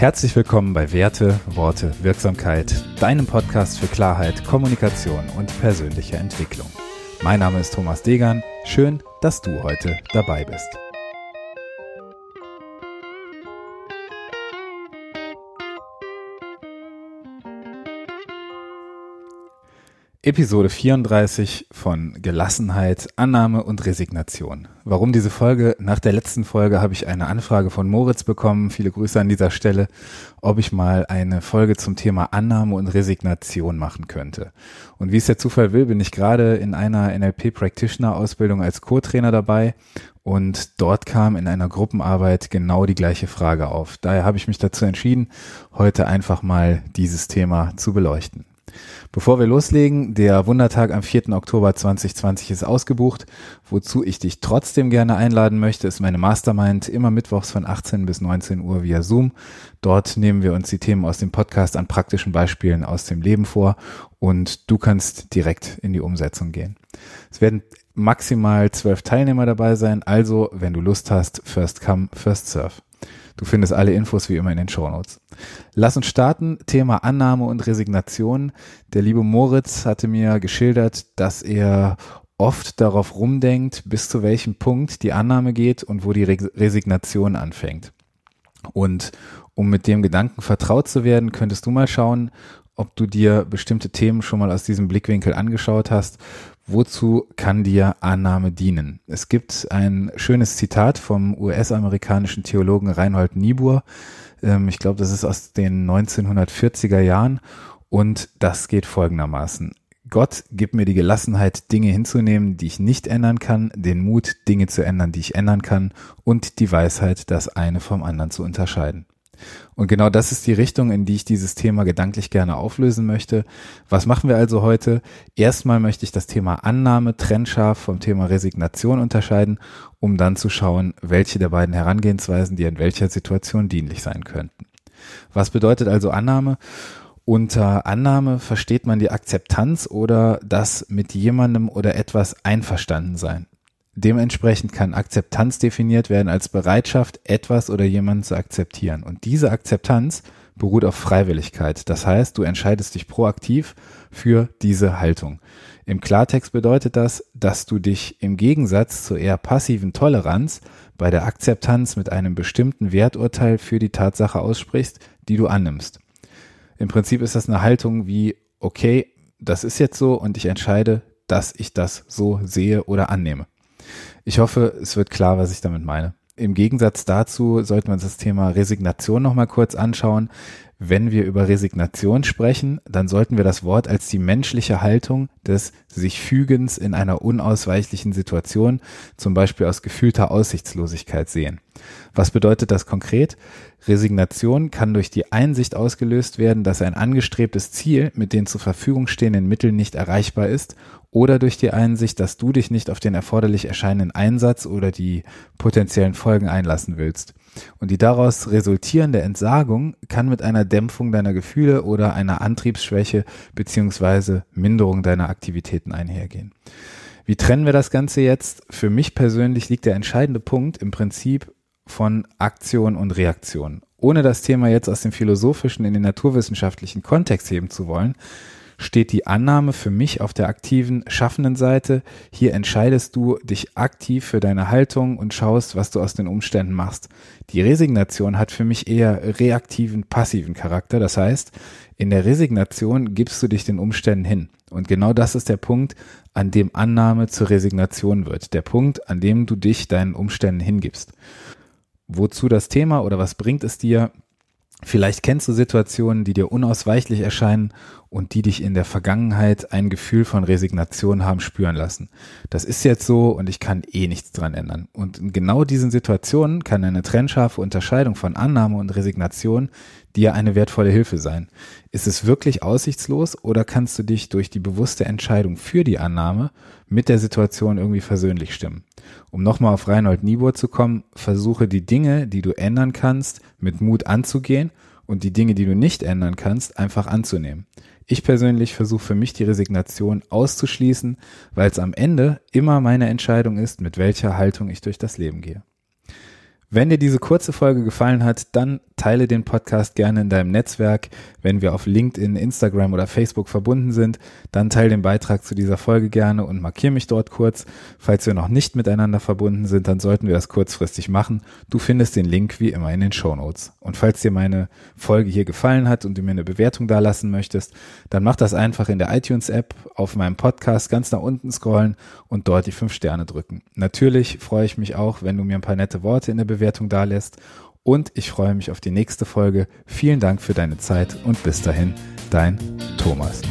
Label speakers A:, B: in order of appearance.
A: Herzlich willkommen bei Werte, Worte, Wirksamkeit, deinem Podcast für Klarheit, Kommunikation und persönliche Entwicklung. Mein Name ist Thomas Degan. Schön, dass du heute dabei bist. Episode 34 von Gelassenheit, Annahme und Resignation. Warum diese Folge? Nach der letzten Folge habe ich eine Anfrage von Moritz bekommen, viele Grüße an dieser Stelle, ob ich mal eine Folge zum Thema Annahme und Resignation machen könnte. Und wie es der Zufall will, bin ich gerade in einer NLP Practitioner Ausbildung als Co-Trainer dabei und dort kam in einer Gruppenarbeit genau die gleiche Frage auf. Daher habe ich mich dazu entschieden, heute einfach mal dieses Thema zu beleuchten. Bevor wir loslegen, der Wundertag am 4. Oktober 2020 ist ausgebucht. Wozu ich dich trotzdem gerne einladen möchte, ist meine Mastermind immer mittwochs von 18 bis 19 Uhr via Zoom. Dort nehmen wir uns die Themen aus dem Podcast an praktischen Beispielen aus dem Leben vor und du kannst direkt in die Umsetzung gehen. Es werden maximal zwölf Teilnehmer dabei sein, also wenn du Lust hast, first come, first serve. Du findest alle Infos wie immer in den Shownotes. Lass uns starten. Thema Annahme und Resignation. Der liebe Moritz hatte mir geschildert, dass er oft darauf rumdenkt, bis zu welchem Punkt die Annahme geht und wo die Resignation anfängt. Und um mit dem Gedanken vertraut zu werden, könntest du mal schauen, ob du dir bestimmte Themen schon mal aus diesem Blickwinkel angeschaut hast Wozu kann dir Annahme dienen? Es gibt ein schönes Zitat vom US-amerikanischen Theologen Reinhold Niebuhr. Ähm, ich glaube, das ist aus den 1940er Jahren und das geht folgendermaßen. Gott gibt mir die Gelassenheit, Dinge hinzunehmen, die ich nicht ändern kann, den Mut, Dinge zu ändern, die ich ändern kann und die Weisheit, das eine vom anderen zu unterscheiden. Und genau das ist die Richtung, in die ich dieses Thema gedanklich gerne auflösen möchte. Was machen wir also heute? Erstmal möchte ich das Thema Annahme trennscharf vom Thema Resignation unterscheiden, um dann zu schauen, welche der beiden Herangehensweisen dir in welcher Situation dienlich sein könnten. Was bedeutet also Annahme? Unter Annahme versteht man die Akzeptanz oder das mit jemandem oder etwas einverstanden sein. Dementsprechend kann Akzeptanz definiert werden als Bereitschaft, etwas oder jemanden zu akzeptieren. Und diese Akzeptanz beruht auf Freiwilligkeit. Das heißt, du entscheidest dich proaktiv für diese Haltung. Im Klartext bedeutet das, dass du dich im Gegensatz zur eher passiven Toleranz bei der Akzeptanz mit einem bestimmten Werturteil für die Tatsache aussprichst, die du annimmst. Im Prinzip ist das eine Haltung wie, okay, das ist jetzt so und ich entscheide, dass ich das so sehe oder annehme. Ich hoffe, es wird klar, was ich damit meine. Im Gegensatz dazu sollte man das Thema Resignation nochmal kurz anschauen. Wenn wir über Resignation sprechen, dann sollten wir das Wort als die menschliche Haltung des sich Fügens in einer unausweichlichen Situation, zum Beispiel aus gefühlter Aussichtslosigkeit sehen. Was bedeutet das konkret? Resignation kann durch die Einsicht ausgelöst werden, dass ein angestrebtes Ziel mit den zur Verfügung stehenden Mitteln nicht erreichbar ist oder durch die Einsicht, dass du dich nicht auf den erforderlich erscheinenden Einsatz oder die potenziellen Folgen einlassen willst. Und die daraus resultierende Entsagung kann mit einer Dämpfung deiner Gefühle oder einer Antriebsschwäche beziehungsweise Minderung deiner Aktivitäten einhergehen. Wie trennen wir das Ganze jetzt? Für mich persönlich liegt der entscheidende Punkt im Prinzip von Aktion und Reaktion. Ohne das Thema jetzt aus dem philosophischen in den naturwissenschaftlichen Kontext heben zu wollen, steht die Annahme für mich auf der aktiven, schaffenden Seite. Hier entscheidest du dich aktiv für deine Haltung und schaust, was du aus den Umständen machst. Die Resignation hat für mich eher reaktiven, passiven Charakter. Das heißt, in der Resignation gibst du dich den Umständen hin. Und genau das ist der Punkt, an dem Annahme zur Resignation wird. Der Punkt, an dem du dich deinen Umständen hingibst. Wozu das Thema oder was bringt es dir? Vielleicht kennst du Situationen, die dir unausweichlich erscheinen und die dich in der Vergangenheit ein Gefühl von Resignation haben spüren lassen. Das ist jetzt so und ich kann eh nichts dran ändern. Und in genau diesen Situationen kann eine trennscharfe Unterscheidung von Annahme und Resignation dir eine wertvolle Hilfe sein. Ist es wirklich aussichtslos oder kannst du dich durch die bewusste Entscheidung für die Annahme mit der Situation irgendwie versöhnlich stimmen? Um nochmal auf Reinhold Niebuhr zu kommen, versuche die Dinge, die du ändern kannst, mit Mut anzugehen und die Dinge, die du nicht ändern kannst, einfach anzunehmen. Ich persönlich versuche für mich die Resignation auszuschließen, weil es am Ende immer meine Entscheidung ist, mit welcher Haltung ich durch das Leben gehe. Wenn dir diese kurze Folge gefallen hat, dann teile den Podcast gerne in deinem Netzwerk. Wenn wir auf LinkedIn, Instagram oder Facebook verbunden sind, dann teile den Beitrag zu dieser Folge gerne und markiere mich dort kurz. Falls wir noch nicht miteinander verbunden sind, dann sollten wir das kurzfristig machen. Du findest den Link wie immer in den Show Notes. Und falls dir meine Folge hier gefallen hat und du mir eine Bewertung dalassen möchtest, dann mach das einfach in der iTunes-App auf meinem Podcast ganz nach unten scrollen und dort die fünf Sterne drücken. Natürlich freue ich mich auch, wenn du mir ein paar nette Worte in der Bewertung dalässt und ich freue mich auf die nächste Folge. Vielen Dank für deine Zeit und bis dahin, dein Thomas.